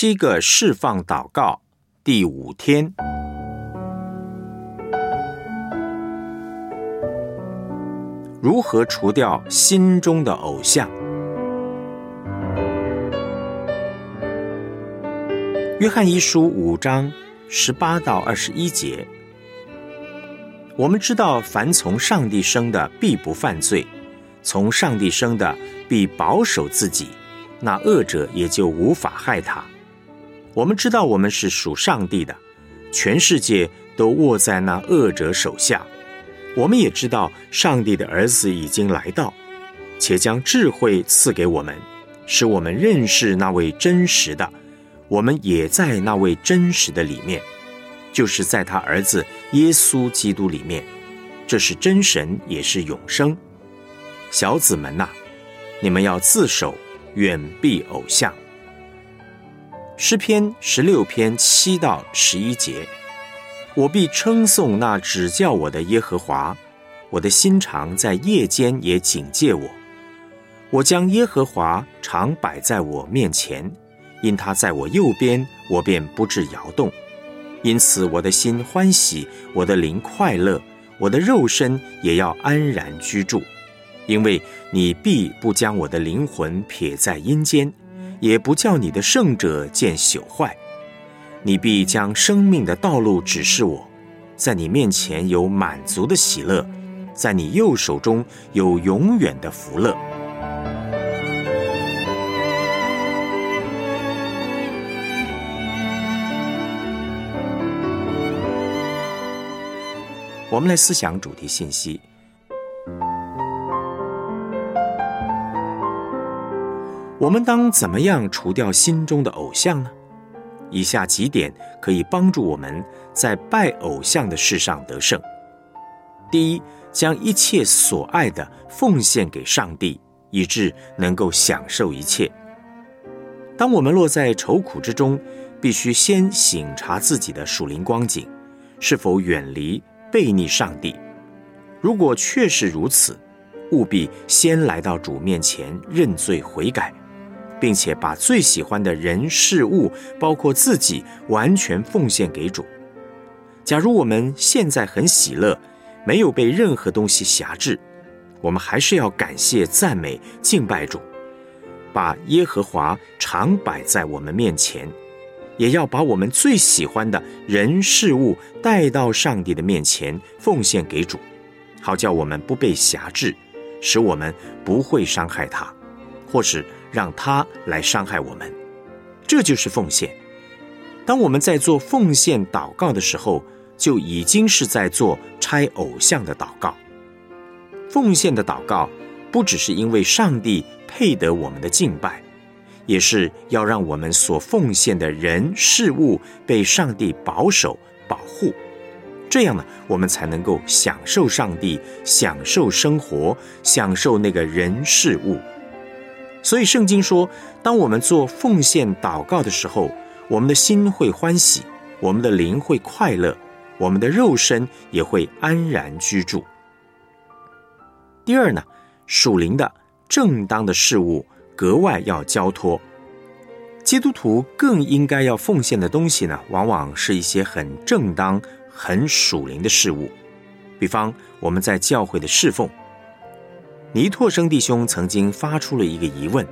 七个释放祷告第五天，如何除掉心中的偶像？约翰一书五章十八到二十一节，我们知道，凡从上帝生的，必不犯罪；从上帝生的，必保守自己。那恶者也就无法害他。我们知道我们是属上帝的，全世界都握在那恶者手下。我们也知道上帝的儿子已经来到，且将智慧赐给我们，使我们认识那位真实的。我们也在那位真实的里面，就是在他儿子耶稣基督里面。这是真神，也是永生。小子们呐，你们要自守。远避偶像。诗篇十六篇七到十一节，我必称颂那指教我的耶和华，我的心肠在夜间也警戒我。我将耶和华常摆在我面前，因他在我右边，我便不致摇动。因此我的心欢喜，我的灵快乐，我的肉身也要安然居住。因为你必不将我的灵魂撇在阴间，也不叫你的圣者见朽坏。你必将生命的道路指示我，在你面前有满足的喜乐，在你右手中有永远的福乐。我们来思想主题信息。我们当怎么样除掉心中的偶像呢？以下几点可以帮助我们在拜偶像的事上得胜。第一，将一切所爱的奉献给上帝，以致能够享受一切。当我们落在愁苦之中，必须先省察自己的属灵光景，是否远离背逆上帝。如果确实如此，务必先来到主面前认罪悔改。并且把最喜欢的人事物，包括自己，完全奉献给主。假如我们现在很喜乐，没有被任何东西辖制，我们还是要感谢、赞美、敬拜主，把耶和华常摆在我们面前，也要把我们最喜欢的人事物带到上帝的面前，奉献给主，好叫我们不被辖制，使我们不会伤害他，或是。让他来伤害我们，这就是奉献。当我们在做奉献祷告的时候，就已经是在做拆偶像的祷告。奉献的祷告不只是因为上帝配得我们的敬拜，也是要让我们所奉献的人事物被上帝保守保护。这样呢，我们才能够享受上帝，享受生活，享受那个人事物。所以圣经说，当我们做奉献祷告的时候，我们的心会欢喜，我们的灵会快乐，我们的肉身也会安然居住。第二呢，属灵的正当的事物格外要交托。基督徒更应该要奉献的东西呢，往往是一些很正当、很属灵的事物，比方我们在教会的侍奉。尼拓生弟兄曾经发出了一个疑问：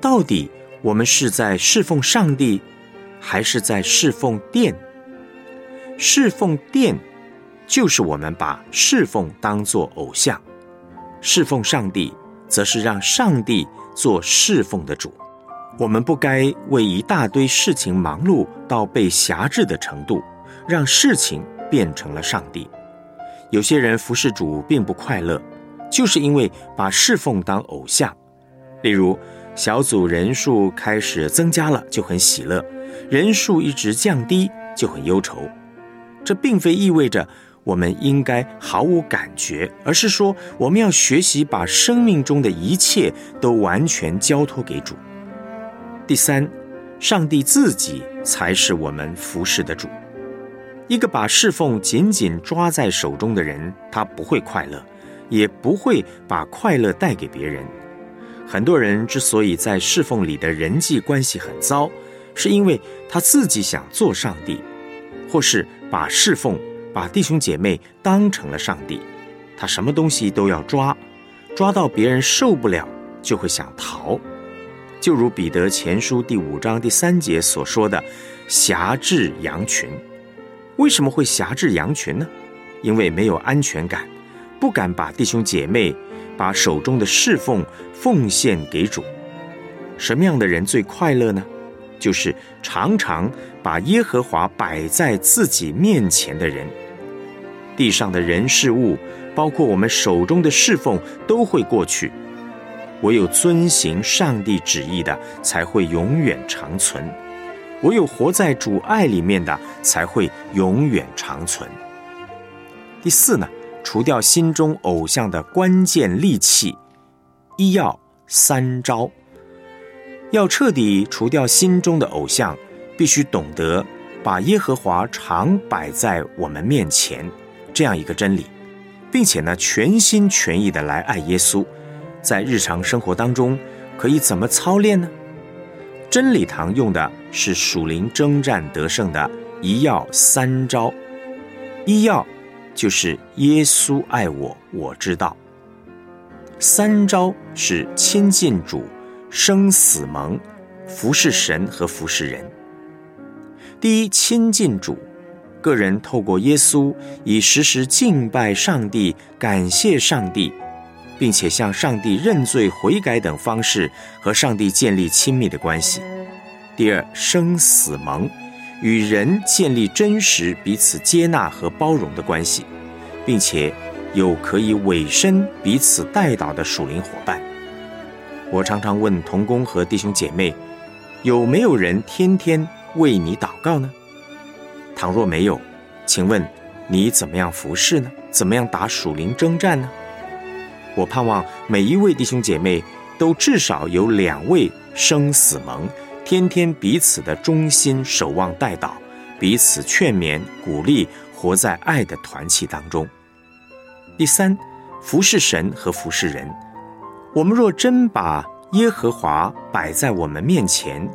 到底我们是在侍奉上帝，还是在侍奉殿？侍奉殿就是我们把侍奉当作偶像；侍奉上帝，则是让上帝做侍奉的主。我们不该为一大堆事情忙碌到被辖制的程度，让事情变成了上帝。有些人服侍主并不快乐。就是因为把侍奉当偶像，例如小组人数开始增加了就很喜乐，人数一直降低就很忧愁。这并非意味着我们应该毫无感觉，而是说我们要学习把生命中的一切都完全交托给主。第三，上帝自己才是我们服侍的主。一个把侍奉紧紧抓在手中的人，他不会快乐。也不会把快乐带给别人。很多人之所以在侍奉里的人际关系很糟，是因为他自己想做上帝，或是把侍奉、把弟兄姐妹当成了上帝，他什么东西都要抓，抓到别人受不了，就会想逃。就如彼得前书第五章第三节所说的“辖制羊群”，为什么会辖制羊群呢？因为没有安全感，不敢把弟兄姐妹、把手中的侍奉奉献给主。什么样的人最快乐呢？就是常常把耶和华摆在自己面前的人。地上的人事物，包括我们手中的侍奉，都会过去。唯有遵行上帝旨意的，才会永远长存；唯有活在主爱里面的，才会永远长存。第四呢，除掉心中偶像的关键利器，一要三招。要彻底除掉心中的偶像，必须懂得把耶和华常摆在我们面前这样一个真理，并且呢，全心全意的来爱耶稣。在日常生活当中，可以怎么操练呢？真理堂用的是属灵征战得胜的一要三招。一要就是耶稣爱我，我知道。三招是亲近主、生死盟、服侍神和服侍人。第一，亲近主，个人透过耶稣，以时时敬拜上帝、感谢上帝。并且向上帝认罪悔改等方式和上帝建立亲密的关系。第二，生死盟，与人建立真实彼此接纳和包容的关系，并且有可以委身彼此带导的属灵伙伴。我常常问同工和弟兄姐妹，有没有人天天为你祷告呢？倘若没有，请问你怎么样服侍呢？怎么样打属灵征战呢？我盼望每一位弟兄姐妹都至少有两位生死盟，天天彼此的忠心守望待祷，彼此劝勉鼓励，活在爱的团契当中。第三，服侍神和服侍人。我们若真把耶和华摆在我们面前，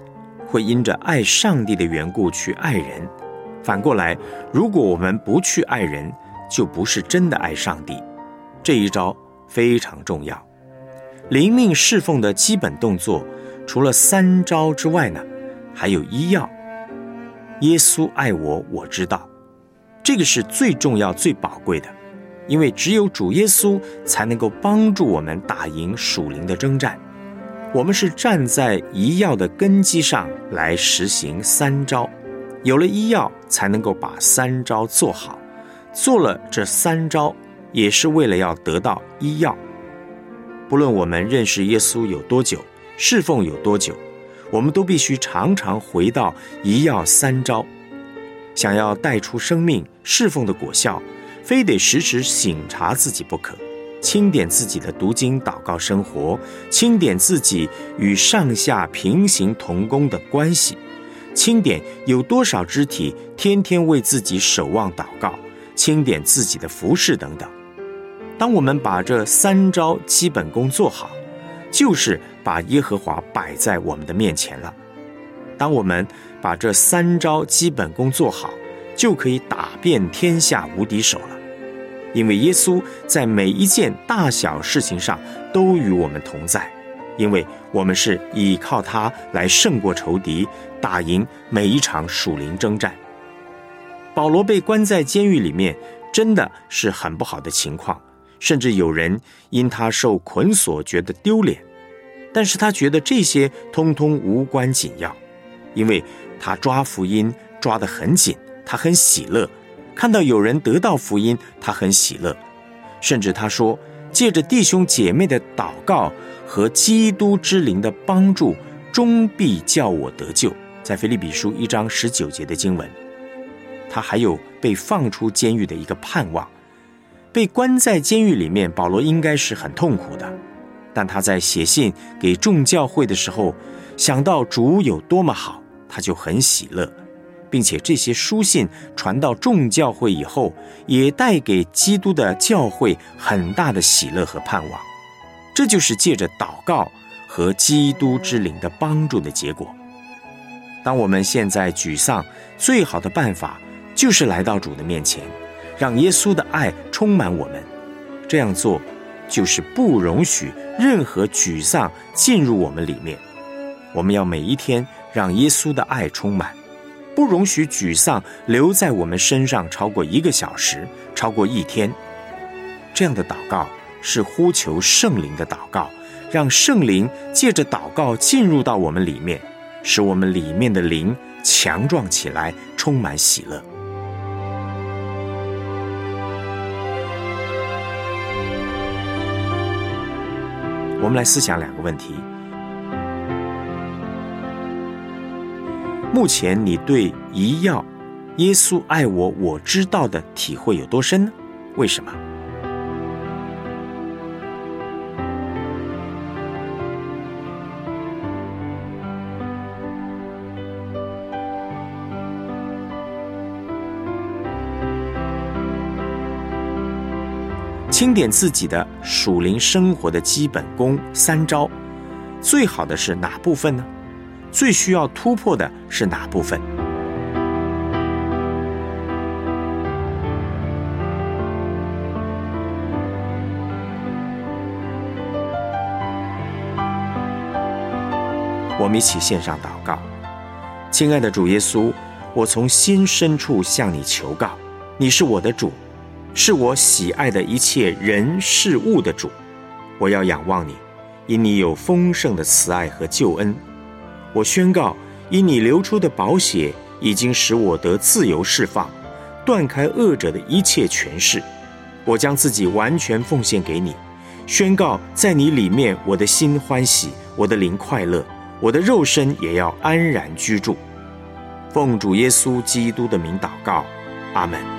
会因着爱上帝的缘故去爱人。反过来，如果我们不去爱人，就不是真的爱上帝。这一招。非常重要，灵命侍奉的基本动作，除了三招之外呢，还有医药。耶稣爱我，我知道，这个是最重要、最宝贵的，因为只有主耶稣才能够帮助我们打赢属灵的征战。我们是站在医药的根基上来实行三招，有了医药，才能够把三招做好。做了这三招。也是为了要得到医药。不论我们认识耶稣有多久，侍奉有多久，我们都必须常常回到一要三招。想要带出生命侍奉的果效，非得时时醒察自己不可。清点自己的读经祷告生活，清点自己与上下平行同工的关系，清点有多少肢体天天为自己守望祷告，清点自己的服饰等等。当我们把这三招基本功做好，就是把耶和华摆在我们的面前了。当我们把这三招基本功做好，就可以打遍天下无敌手了。因为耶稣在每一件大小事情上都与我们同在，因为我们是依靠他来胜过仇敌，打赢每一场属灵征战。保罗被关在监狱里面，真的是很不好的情况。甚至有人因他受捆锁觉得丢脸，但是他觉得这些通通无关紧要，因为他抓福音抓得很紧，他很喜乐，看到有人得到福音，他很喜乐，甚至他说，借着弟兄姐妹的祷告和基督之灵的帮助，终必叫我得救。在腓利比书一章十九节的经文，他还有被放出监狱的一个盼望。被关在监狱里面，保罗应该是很痛苦的。但他在写信给众教会的时候，想到主有多么好，他就很喜乐，并且这些书信传到众教会以后，也带给基督的教会很大的喜乐和盼望。这就是借着祷告和基督之灵的帮助的结果。当我们现在沮丧，最好的办法就是来到主的面前，让耶稣的爱充满我们。这样做，就是不容许任何沮丧进入我们里面。我们要每一天让耶稣的爱充满，不容许沮丧留在我们身上超过一个小时，超过一天。这样的祷告是呼求圣灵的祷告，让圣灵借着祷告进入到我们里面。使我们里面的灵强壮起来，充满喜乐。我们来思想两个问题：目前你对一要耶稣爱我，我知道的体会有多深呢？为什么？清点自己的属灵生活的基本功三招，最好的是哪部分呢？最需要突破的是哪部分？我们一起献上祷告，亲爱的主耶稣，我从心深处向你求告，你是我的主。是我喜爱的一切人事物的主，我要仰望你，因你有丰盛的慈爱和救恩。我宣告，因你流出的宝血已经使我得自由释放，断开恶者的一切权势。我将自己完全奉献给你，宣告在你里面，我的心欢喜，我的灵快乐，我的肉身也要安然居住。奉主耶稣基督的名祷告，阿门。